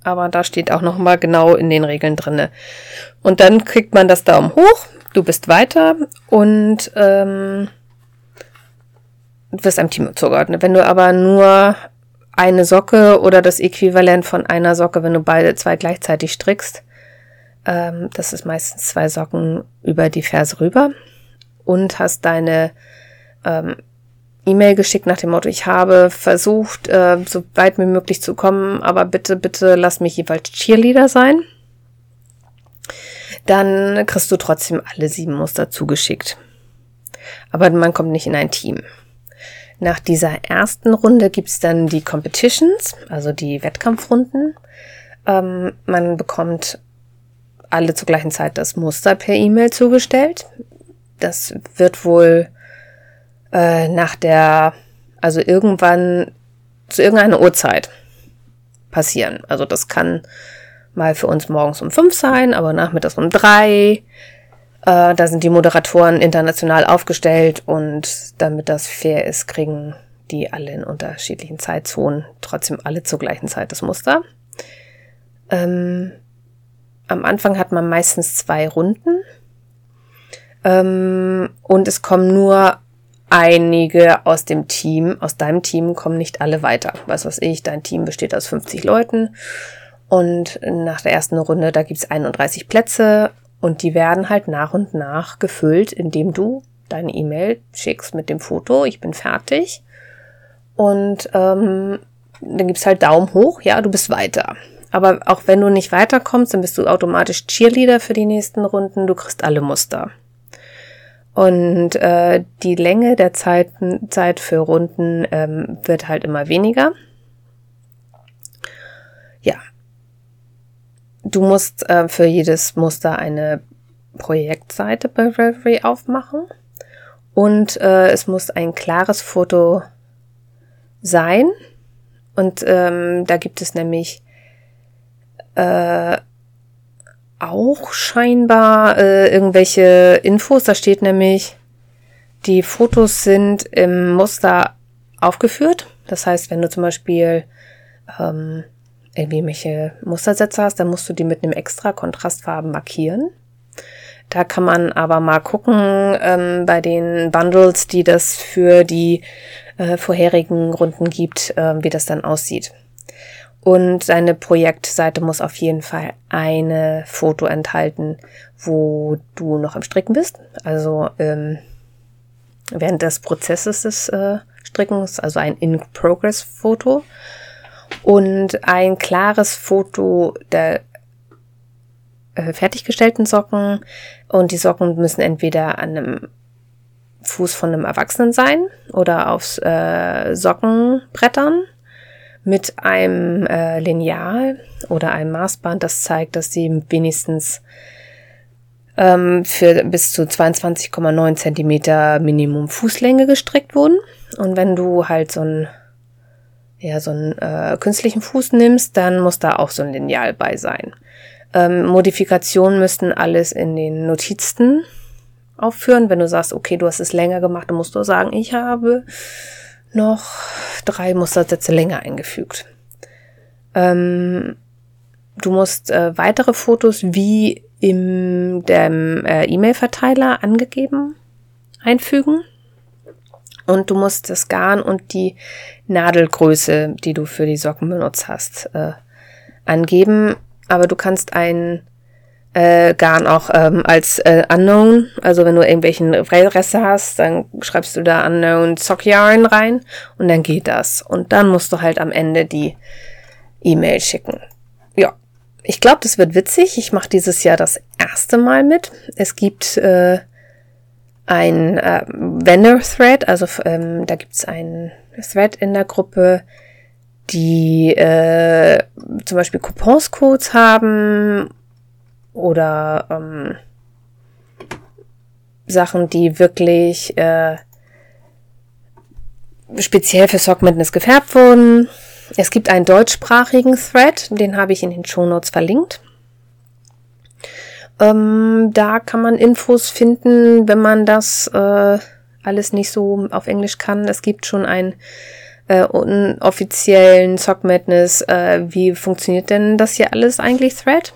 Aber da steht auch nochmal genau in den Regeln drinne. Und dann kriegt man das Daumen hoch, du bist weiter und ähm, wirst einem Team zugeordnet. Wenn du aber nur eine Socke oder das Äquivalent von einer Socke, wenn du beide zwei gleichzeitig strickst, ähm, das ist meistens zwei Socken über die Ferse rüber und hast deine ähm, E-Mail geschickt nach dem Motto, ich habe versucht, äh, so weit wie möglich zu kommen, aber bitte, bitte lass mich jeweils Cheerleader sein. Dann kriegst du trotzdem alle sieben Muster zugeschickt. Aber man kommt nicht in ein Team. Nach dieser ersten Runde gibt's dann die Competitions, also die Wettkampfrunden. Ähm, man bekommt alle zur gleichen Zeit das Muster per E-Mail zugestellt. Das wird wohl äh, nach der, also irgendwann zu irgendeiner Uhrzeit passieren. Also das kann mal für uns morgens um fünf sein, aber nachmittags um drei. Äh, da sind die Moderatoren international aufgestellt und damit das fair ist, kriegen die alle in unterschiedlichen Zeitzonen trotzdem alle zur gleichen Zeit das Muster. Ähm, am Anfang hat man meistens zwei Runden ähm, und es kommen nur einige aus dem Team, aus deinem Team kommen nicht alle weiter. Was weiß ich, dein Team besteht aus 50 Leuten und nach der ersten Runde, da gibt's 31 Plätze und die werden halt nach und nach gefüllt, indem du deine E-Mail schickst mit dem Foto, ich bin fertig. Und ähm, dann gibt's halt Daumen hoch, ja, du bist weiter. Aber auch wenn du nicht weiterkommst, dann bist du automatisch Cheerleader für die nächsten Runden, du kriegst alle Muster. Und äh, die Länge der Zeit, Zeit für Runden ähm, wird halt immer weniger. Ja. Du musst äh, für jedes Muster eine Projektseite bei Reverie aufmachen. Und äh, es muss ein klares Foto sein. Und ähm, da gibt es nämlich äh, auch scheinbar äh, irgendwelche Infos. Da steht nämlich, die Fotos sind im Muster aufgeführt. Das heißt, wenn du zum Beispiel ähm, irgendwie welche Mustersätze hast, dann musst du die mit einem extra Kontrastfarben markieren. Da kann man aber mal gucken ähm, bei den Bundles, die das für die äh, vorherigen Runden gibt, äh, wie das dann aussieht. Und deine Projektseite muss auf jeden Fall eine Foto enthalten, wo du noch im Stricken bist. Also ähm, während des Prozesses des äh, Strickens, also ein In-Progress-Foto. Und ein klares Foto der äh, fertiggestellten Socken. Und die Socken müssen entweder an einem Fuß von einem Erwachsenen sein oder aufs äh, Sockenbrettern mit einem äh, Lineal oder einem Maßband, das zeigt, dass sie wenigstens ähm, für bis zu 22,9 Zentimeter Minimum Fußlänge gestrickt wurden. Und wenn du halt so einen ja, so einen äh, künstlichen Fuß nimmst, dann muss da auch so ein Lineal bei sein. Ähm, Modifikationen müssten alles in den Notizen aufführen. Wenn du sagst, okay, du hast es länger gemacht, dann musst du sagen, ich habe noch drei Mustersätze länger eingefügt. Ähm, du musst äh, weitere Fotos wie dem äh, E-Mail-Verteiler angegeben einfügen. Und du musst das Garn und die Nadelgröße, die du für die Socken benutzt hast, äh, angeben. Aber du kannst ein äh, Garn auch ähm, als äh, Unknown. Also wenn du irgendwelchen Reste hast, dann schreibst du da Unknown Sock Yarn rein und dann geht das. Und dann musst du halt am Ende die E-Mail schicken. Ja, ich glaube, das wird witzig. Ich mache dieses Jahr das erste Mal mit. Es gibt äh, ein äh, Vendor-Thread, also ähm, da gibt's ein Thread in der Gruppe, die äh, zum Beispiel Couponscodes haben oder ähm, Sachen, die wirklich äh, speziell für Sock Madness gefärbt wurden. Es gibt einen deutschsprachigen Thread, den habe ich in den Shownotes verlinkt. Ähm, da kann man Infos finden, wenn man das äh, alles nicht so auf Englisch kann. Es gibt schon einen äh, offiziellen Sock Madness. Äh, wie funktioniert denn das hier alles eigentlich, Thread?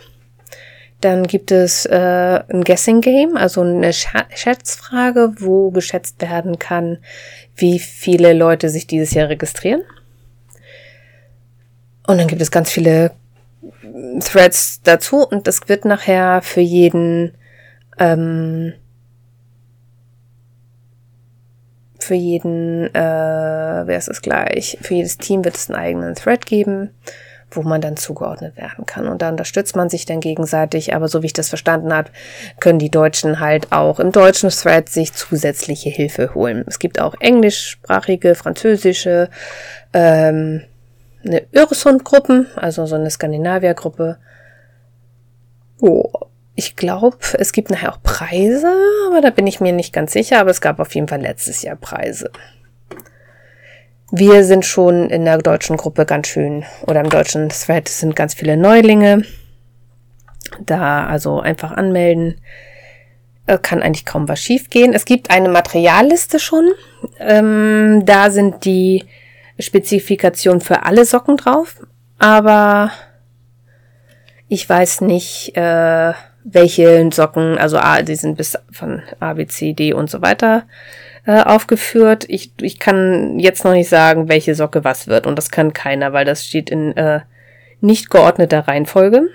Dann gibt es äh, ein Guessing Game, also eine Schätzfrage, wo geschätzt werden kann, wie viele Leute sich dieses Jahr registrieren. Und dann gibt es ganz viele Threads dazu und das wird nachher für jeden ähm, für jeden, äh, wer ist es gleich, für jedes Team wird es einen eigenen Thread geben, wo man dann zugeordnet werden kann. Und da unterstützt man sich dann gegenseitig. Aber so wie ich das verstanden habe, können die Deutschen halt auch im deutschen Thread sich zusätzliche Hilfe holen. Es gibt auch englischsprachige, französische, ähm, eine Öresund-Gruppen, also so eine Skandinavier-Gruppe. Oh, ich glaube, es gibt nachher auch Preise, aber da bin ich mir nicht ganz sicher, aber es gab auf jeden Fall letztes Jahr Preise. Wir sind schon in der deutschen Gruppe ganz schön, oder im deutschen Thread sind ganz viele Neulinge. Da also einfach anmelden, äh, kann eigentlich kaum was schiefgehen. Es gibt eine Materialliste schon. Ähm, da sind die Spezifikationen für alle Socken drauf, aber ich weiß nicht, äh, welche Socken, also A, die sind bis von A, B, C, D und so weiter äh, aufgeführt. Ich, ich kann jetzt noch nicht sagen, welche Socke was wird. Und das kann keiner, weil das steht in äh, nicht geordneter Reihenfolge.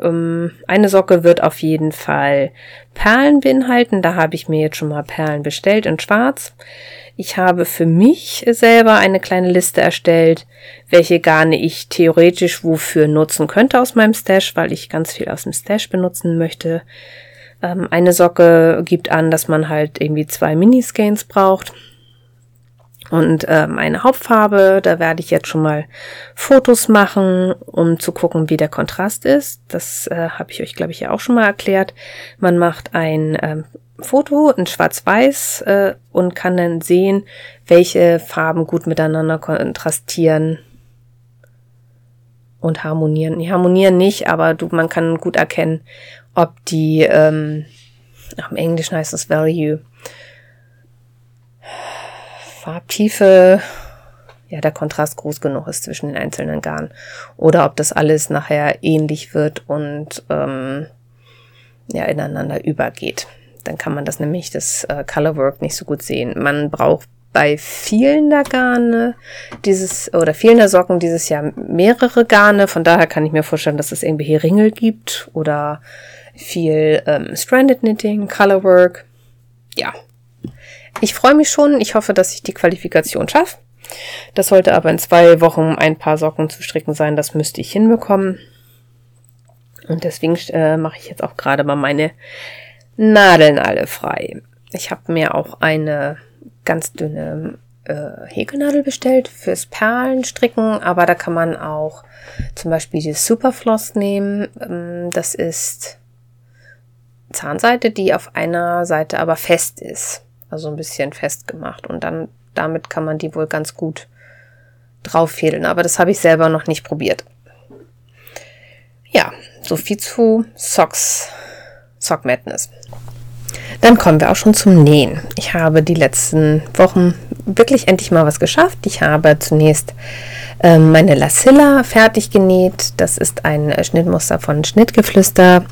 Ähm, eine Socke wird auf jeden Fall Perlen beinhalten. Da habe ich mir jetzt schon mal Perlen bestellt in Schwarz. Ich habe für mich selber eine kleine Liste erstellt, welche Garne ich theoretisch wofür nutzen könnte aus meinem Stash, weil ich ganz viel aus dem Stash benutzen möchte. Ähm, eine Socke gibt an, dass man halt irgendwie zwei Miniscans braucht. Und ähm, eine Hauptfarbe, da werde ich jetzt schon mal Fotos machen, um zu gucken, wie der Kontrast ist. Das äh, habe ich euch, glaube ich, ja auch schon mal erklärt. Man macht ein ähm, Foto in Schwarz-Weiß äh, und kann dann sehen, welche Farben gut miteinander kontrastieren und harmonieren. Die harmonieren nicht, aber du, man kann gut erkennen, ob die, ähm, im Englischen heißt das Value, Farbtiefe, ja, der Kontrast groß genug ist zwischen den einzelnen Garnen. Oder ob das alles nachher ähnlich wird und ähm, ja, ineinander übergeht. Dann kann man das nämlich, das äh, Colorwork, nicht so gut sehen. Man braucht bei vielen der Garne dieses, oder vielen der Socken dieses Jahr mehrere Garne. Von daher kann ich mir vorstellen, dass es irgendwie hier Ringel gibt oder viel ähm, Stranded Knitting, Colorwork. Ja. Ich freue mich schon. Ich hoffe, dass ich die Qualifikation schaffe. Das sollte aber in zwei Wochen ein paar Socken zu stricken sein. Das müsste ich hinbekommen. Und deswegen äh, mache ich jetzt auch gerade mal meine Nadeln alle frei. Ich habe mir auch eine ganz dünne äh, Häkelnadel bestellt fürs Perlenstricken, aber da kann man auch zum Beispiel die Superfloss nehmen. Ähm, das ist Zahnseite, die auf einer Seite aber fest ist. Also ein bisschen festgemacht. Und dann damit kann man die wohl ganz gut drauf fädeln. Aber das habe ich selber noch nicht probiert. Ja, so viel zu Socks, Sock Madness. Dann kommen wir auch schon zum Nähen. Ich habe die letzten Wochen wirklich endlich mal was geschafft. Ich habe zunächst äh, meine Lassilla fertig genäht. Das ist ein Schnittmuster von Schnittgeflüster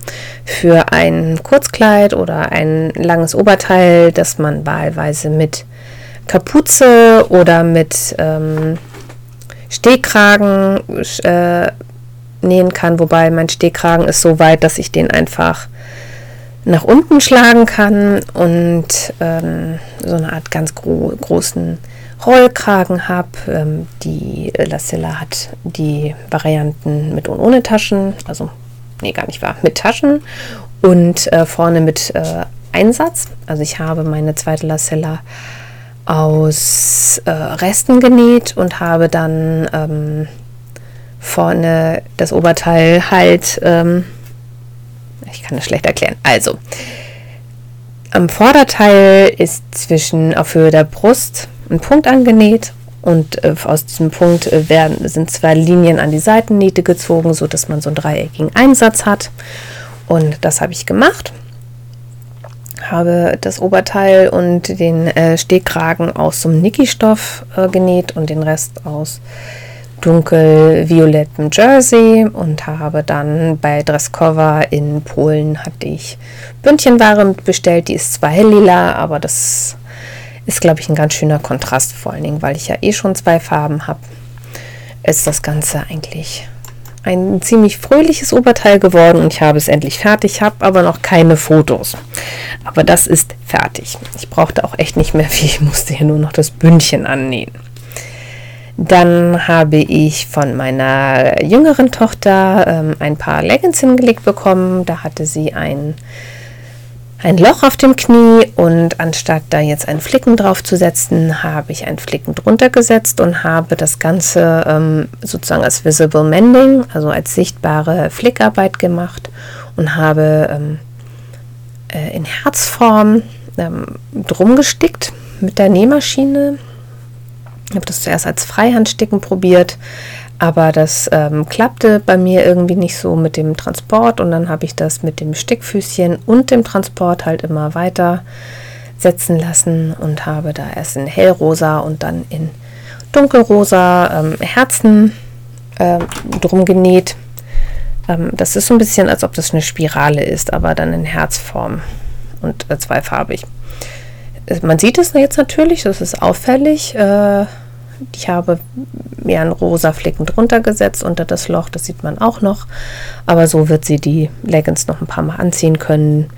für ein Kurzkleid oder ein langes Oberteil, das man wahlweise mit Kapuze oder mit ähm, Stehkragen äh, nähen kann. Wobei mein Stehkragen ist so weit, dass ich den einfach nach unten schlagen kann und ähm, so eine Art ganz gro großen Rollkragen habe. Ähm, die Lassilla hat die Varianten mit und ohne Taschen, also nee, gar nicht wahr, mit Taschen und äh, vorne mit äh, Einsatz. Also ich habe meine zweite Lassilla aus äh, Resten genäht und habe dann ähm, vorne das Oberteil halt ähm, ich kann das schlecht erklären. Also, am Vorderteil ist zwischen auf Höhe der Brust ein Punkt angenäht und äh, aus diesem Punkt äh, werden, sind zwei Linien an die Seitennähte gezogen, so dass man so einen dreieckigen Einsatz hat. Und das habe ich gemacht. Habe das Oberteil und den äh, Stehkragen aus so einem Niki-Stoff äh, genäht und den Rest aus dunkelviolettem Jersey und habe dann bei Dresscover in Polen hatte ich Bündchenware bestellt, die ist zwar helllila, aber das ist glaube ich ein ganz schöner Kontrast, vor allen Dingen, weil ich ja eh schon zwei Farben habe, ist das Ganze eigentlich ein ziemlich fröhliches Oberteil geworden und ich habe es endlich fertig, habe aber noch keine Fotos. Aber das ist fertig. Ich brauchte auch echt nicht mehr viel, ich musste hier nur noch das Bündchen annähen. Dann habe ich von meiner jüngeren Tochter ähm, ein paar Leggings hingelegt bekommen. Da hatte sie ein ein Loch auf dem Knie und anstatt da jetzt einen Flicken drauf zu setzen, habe ich einen Flicken drunter gesetzt und habe das Ganze ähm, sozusagen als Visible Mending, also als sichtbare Flickarbeit gemacht und habe ähm, äh, in Herzform ähm, drum gestickt mit der Nähmaschine. Ich habe das zuerst als Freihandsticken probiert, aber das ähm, klappte bei mir irgendwie nicht so mit dem Transport und dann habe ich das mit dem Stickfüßchen und dem Transport halt immer weiter setzen lassen und habe da erst in hellrosa und dann in dunkelrosa ähm, Herzen äh, drum genäht. Ähm, das ist so ein bisschen, als ob das eine Spirale ist, aber dann in Herzform und äh, zweifarbig. Man sieht es jetzt natürlich, das ist auffällig. Äh, ich habe mir einen rosa Flicken drunter gesetzt unter das Loch, das sieht man auch noch. Aber so wird sie die Leggings noch ein paar Mal anziehen können,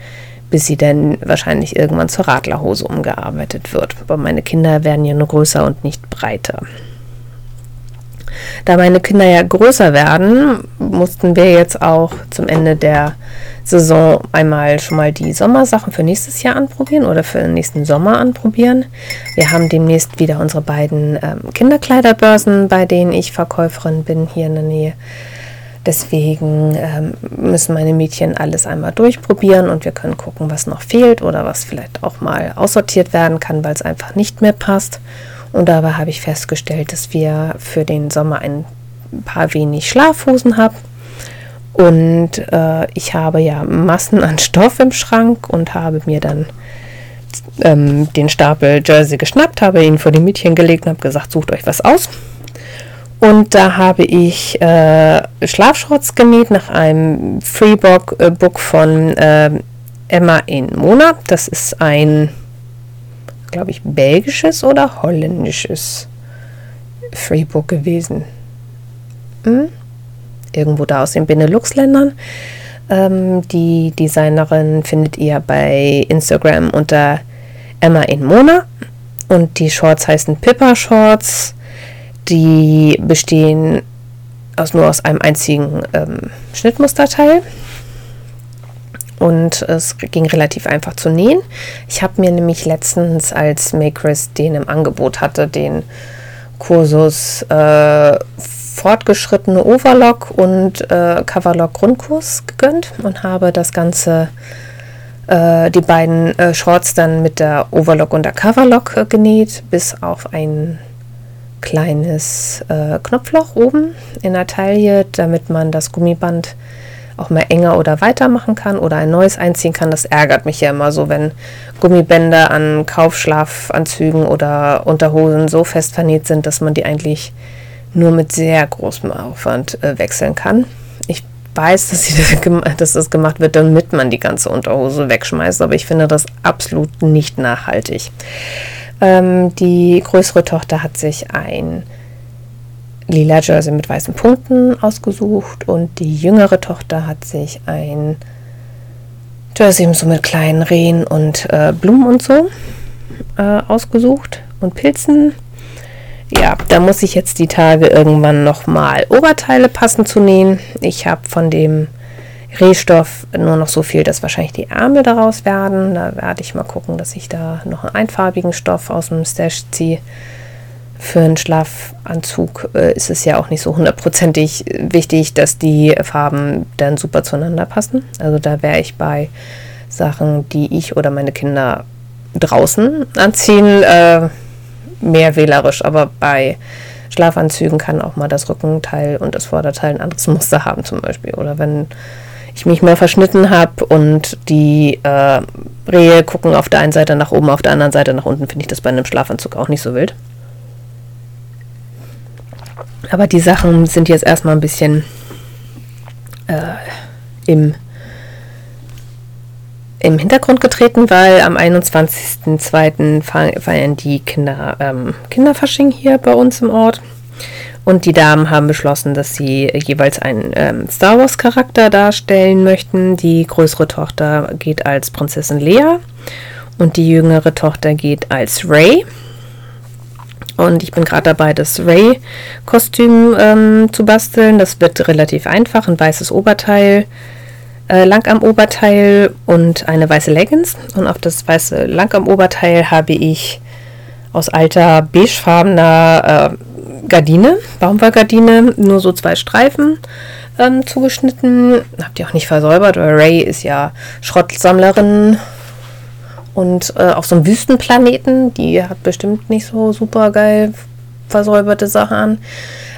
bis sie dann wahrscheinlich irgendwann zur Radlerhose umgearbeitet wird. Aber meine Kinder werden ja nur größer und nicht breiter. Da meine Kinder ja größer werden, mussten wir jetzt auch zum Ende der Saison einmal schon mal die Sommersachen für nächstes Jahr anprobieren oder für den nächsten Sommer anprobieren. Wir haben demnächst wieder unsere beiden ähm, Kinderkleiderbörsen, bei denen ich Verkäuferin bin hier in der Nähe. Deswegen ähm, müssen meine Mädchen alles einmal durchprobieren und wir können gucken, was noch fehlt oder was vielleicht auch mal aussortiert werden kann, weil es einfach nicht mehr passt. Und dabei habe ich festgestellt, dass wir für den Sommer ein paar wenig Schlafhosen haben. Und äh, ich habe ja Massen an Stoff im Schrank und habe mir dann ähm, den Stapel Jersey geschnappt, habe ihn vor die Mädchen gelegt und habe gesagt, sucht euch was aus. Und da habe ich äh, Schlafshorts genäht nach einem Freebook äh, Book von äh, Emma in Mona. Das ist ein glaube ich, belgisches oder holländisches Freebook gewesen. Hm? Irgendwo da aus den Benelux-Ländern. Ähm, die Designerin findet ihr bei Instagram unter Emma in Mona. Und die Shorts heißen Pippa Shorts. Die bestehen aus, nur aus einem einzigen ähm, Schnittmusterteil und es ging relativ einfach zu nähen. Ich habe mir nämlich letztens, als Makers den im Angebot hatte, den Kursus äh, fortgeschrittene Overlock und äh, Coverlock Grundkurs gegönnt und habe das Ganze, äh, die beiden äh, Shorts dann mit der Overlock und der Coverlock äh, genäht, bis auf ein kleines äh, Knopfloch oben in der Taille, damit man das Gummiband auch mal enger oder weiter machen kann oder ein neues einziehen kann. Das ärgert mich ja immer so, wenn Gummibänder an Kaufschlafanzügen oder Unterhosen so fest vernäht sind, dass man die eigentlich nur mit sehr großem Aufwand äh, wechseln kann. Ich weiß, dass, das, dass das gemacht wird, damit man die ganze Unterhose wegschmeißt, aber ich finde das absolut nicht nachhaltig. Ähm, die größere Tochter hat sich ein lila Jersey mit weißen Punkten ausgesucht und die jüngere Tochter hat sich ein Jersey so mit kleinen Rehen und äh, Blumen und so äh, ausgesucht und Pilzen. Ja, da muss ich jetzt die Tage irgendwann nochmal Oberteile passend zu nähen. Ich habe von dem Rehstoff nur noch so viel, dass wahrscheinlich die Ärmel daraus werden. Da werde ich mal gucken, dass ich da noch einen einfarbigen Stoff aus dem Stash ziehe für einen Schlafanzug äh, ist es ja auch nicht so hundertprozentig wichtig, dass die Farben dann super zueinander passen. Also da wäre ich bei Sachen, die ich oder meine Kinder draußen anziehen, äh, mehr wählerisch. Aber bei Schlafanzügen kann auch mal das Rückenteil und das Vorderteil ein anderes Muster haben zum Beispiel. Oder wenn ich mich mal verschnitten habe und die äh, Rehe gucken auf der einen Seite nach oben, auf der anderen Seite nach unten, finde ich das bei einem Schlafanzug auch nicht so wild. Aber die Sachen sind jetzt erstmal ein bisschen äh, im, im Hintergrund getreten, weil am 21.02. feiern die Kinder ähm, Kinderfasching hier bei uns im Ort. Und die Damen haben beschlossen, dass sie jeweils einen ähm, Star Wars-Charakter darstellen möchten. Die größere Tochter geht als Prinzessin Leia und die jüngere Tochter geht als Ray. Und ich bin gerade dabei, das Ray-Kostüm ähm, zu basteln. Das wird relativ einfach. Ein weißes Oberteil, äh, Langarm-Oberteil und eine weiße Leggings. Und auf das weiße Langarm-Oberteil habe ich aus alter beigefarbener äh, Gardine, Baumwollgardine, nur so zwei Streifen ähm, zugeschnitten. Habt ihr auch nicht versäubert, weil Ray ist ja Schrottsammlerin und äh, auf so einem Wüstenplaneten. Die hat bestimmt nicht so super geil versäuberte Sachen an.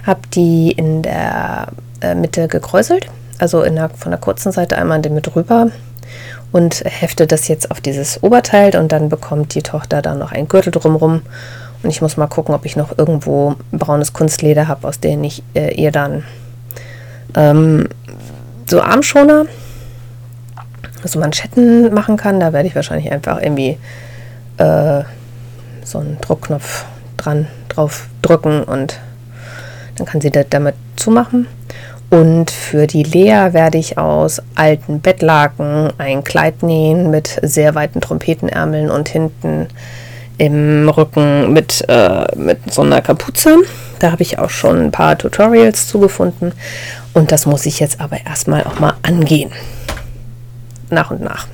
Hab die in der äh, Mitte gekräuselt, also der, von der kurzen Seite einmal in die Mitte rüber und hefte das jetzt auf dieses Oberteil und dann bekommt die Tochter da noch einen Gürtel drumrum. Und ich muss mal gucken, ob ich noch irgendwo braunes Kunstleder habe, aus dem ich äh, ihr dann ähm, so Armschoner, so Manschetten machen kann. Da werde ich wahrscheinlich einfach irgendwie äh, so einen Druckknopf dran drauf drücken und dann kann sie das damit zumachen. Und für die Lea werde ich aus alten Bettlaken ein Kleid nähen mit sehr weiten Trompetenärmeln und hinten im Rücken mit, äh, mit so einer Kapuze. Da habe ich auch schon ein paar Tutorials zugefunden. Und das muss ich jetzt aber erstmal auch mal angehen. Nach und nach.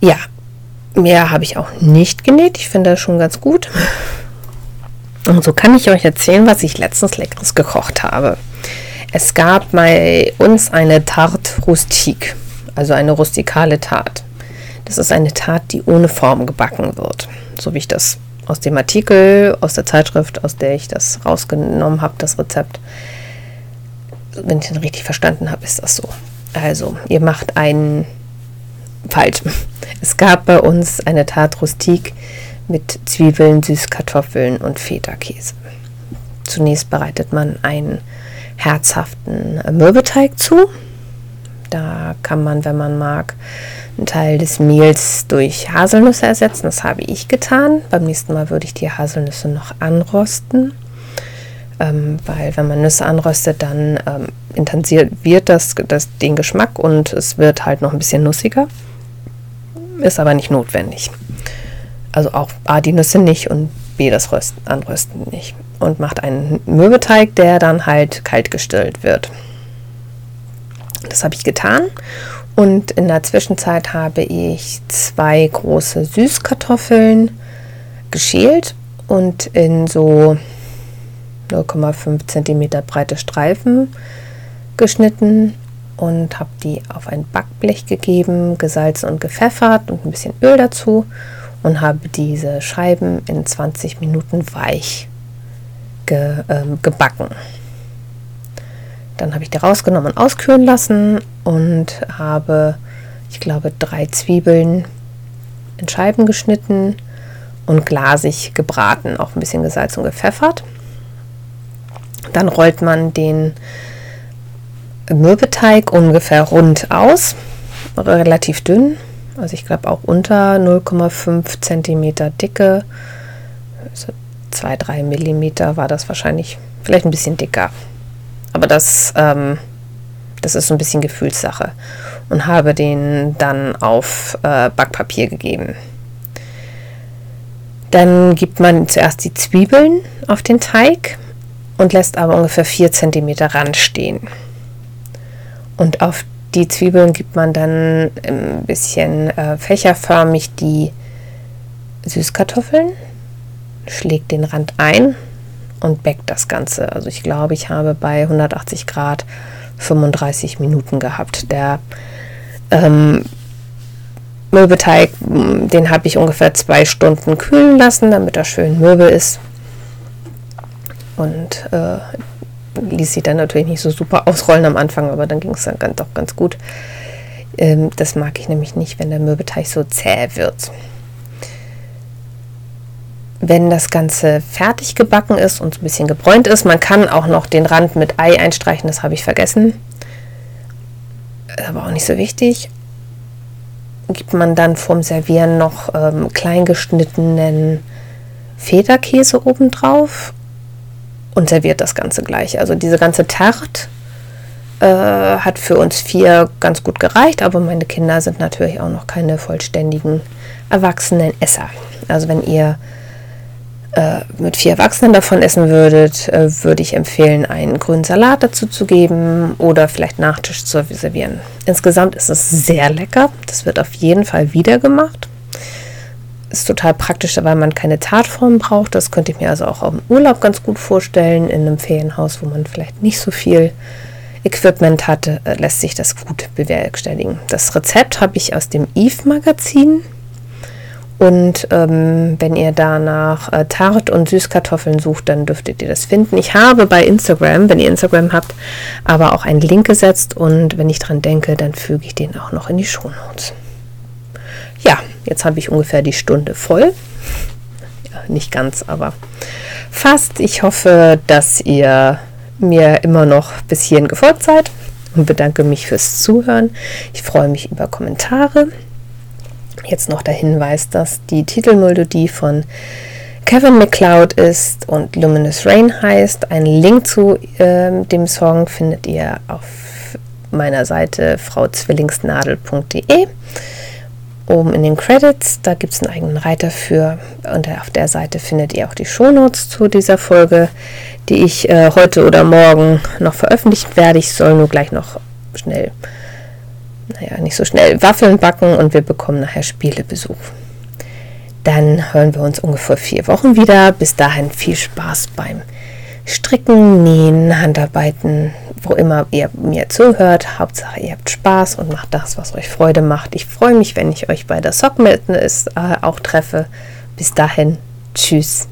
Ja, mehr habe ich auch nicht genäht. Ich finde das schon ganz gut. Und so kann ich euch erzählen, was ich letztens leckeres gekocht habe. Es gab bei uns eine Tarte rustique, also eine rustikale Tat. Das ist eine Tat, die ohne Form gebacken wird, so wie ich das aus dem Artikel, aus der Zeitschrift, aus der ich das rausgenommen habe, das Rezept. Wenn ich den richtig verstanden habe, ist das so. Also, ihr macht einen falsch. Es gab bei uns eine Tat rustique, mit Zwiebeln, Süßkartoffeln und Feta-Käse. Zunächst bereitet man einen herzhaften Mürbeteig zu. Da kann man, wenn man mag, einen Teil des Mehls durch Haselnüsse ersetzen. Das habe ich getan. Beim nächsten Mal würde ich die Haselnüsse noch anrosten. Ähm, weil wenn man Nüsse anröstet, dann ähm, intensiviert das, das den Geschmack und es wird halt noch ein bisschen nussiger. Ist aber nicht notwendig. Also auch A, die Nüsse nicht und B, das Rösten, Anrösten nicht. Und macht einen Mürbeteig, der dann halt kalt gestillt wird. Das habe ich getan. Und in der Zwischenzeit habe ich zwei große Süßkartoffeln geschält und in so 0,5 cm breite Streifen geschnitten und habe die auf ein Backblech gegeben, gesalzen und gepfeffert und ein bisschen Öl dazu und habe diese Scheiben in 20 Minuten weich ge, ähm, gebacken. Dann habe ich die rausgenommen und auskühlen lassen und habe, ich glaube, drei Zwiebeln in Scheiben geschnitten und glasig gebraten, auch ein bisschen gesalzen und gepfeffert. Dann rollt man den Mürbeteig ungefähr rund aus, relativ dünn, also ich glaube auch unter 0,5 cm Dicke. Also 2-3 mm war das wahrscheinlich. Vielleicht ein bisschen dicker. Aber das, ähm, das ist so ein bisschen Gefühlssache. Und habe den dann auf äh, Backpapier gegeben. Dann gibt man zuerst die Zwiebeln auf den Teig und lässt aber ungefähr 4 cm Rand stehen. Und auf die Zwiebeln gibt man dann ein bisschen äh, fächerförmig die Süßkartoffeln, schlägt den Rand ein und backt das Ganze. Also ich glaube, ich habe bei 180 Grad 35 Minuten gehabt. Der ähm, Mürbeteig, den habe ich ungefähr zwei Stunden kühlen lassen, damit er schön mürbe ist. Und äh, ließ sie dann natürlich nicht so super ausrollen am Anfang, aber dann ging es dann ganz, doch ganz gut. Ähm, das mag ich nämlich nicht, wenn der Mürbeteig so zäh wird. Wenn das Ganze fertig gebacken ist und ein bisschen gebräunt ist, man kann auch noch den Rand mit Ei einstreichen, das habe ich vergessen. Aber auch nicht so wichtig. Gibt man dann vorm Servieren noch ähm, kleingeschnittenen Federkäse obendrauf und serviert das Ganze gleich. Also diese ganze Tarte äh, hat für uns vier ganz gut gereicht, aber meine Kinder sind natürlich auch noch keine vollständigen erwachsenen Esser. Also wenn ihr äh, mit vier Erwachsenen davon essen würdet, äh, würde ich empfehlen, einen grünen Salat dazu zu geben oder vielleicht Nachtisch zu servieren. Insgesamt ist es sehr lecker. Das wird auf jeden Fall wieder gemacht. Ist total praktisch, weil man keine Tartform braucht. Das könnte ich mir also auch im Urlaub ganz gut vorstellen. In einem Ferienhaus, wo man vielleicht nicht so viel Equipment hatte, äh, lässt sich das gut bewerkstelligen. Das Rezept habe ich aus dem Eve-Magazin. Und ähm, wenn ihr da nach äh, Tart und Süßkartoffeln sucht, dann dürftet ihr das finden. Ich habe bei Instagram, wenn ihr Instagram habt, aber auch einen Link gesetzt und wenn ich dran denke, dann füge ich den auch noch in die Shownotes. Ja, jetzt habe ich ungefähr die Stunde voll. Ja, nicht ganz, aber fast. Ich hoffe, dass ihr mir immer noch bis hierhin gefolgt seid und bedanke mich fürs Zuhören. Ich freue mich über Kommentare. Jetzt noch der Hinweis, dass die Titelmelodie von Kevin McLeod ist und Luminous Rain heißt. Einen Link zu äh, dem Song findet ihr auf meiner Seite frauzwillingsnadel.de. Oben in den Credits, da gibt es einen eigenen Reiter für und auf der Seite findet ihr auch die Shownotes zu dieser Folge, die ich äh, heute oder morgen noch veröffentlichen werde. Ich soll nur gleich noch schnell naja, nicht so schnell Waffeln backen und wir bekommen nachher Spielebesuch. Dann hören wir uns ungefähr vier Wochen wieder. Bis dahin viel Spaß beim Stricken, Nähen, Handarbeiten, wo immer ihr mir zuhört. Hauptsache, ihr habt Spaß und macht das, was euch Freude macht. Ich freue mich, wenn ich euch bei der Sock Madness äh, auch treffe. Bis dahin, tschüss.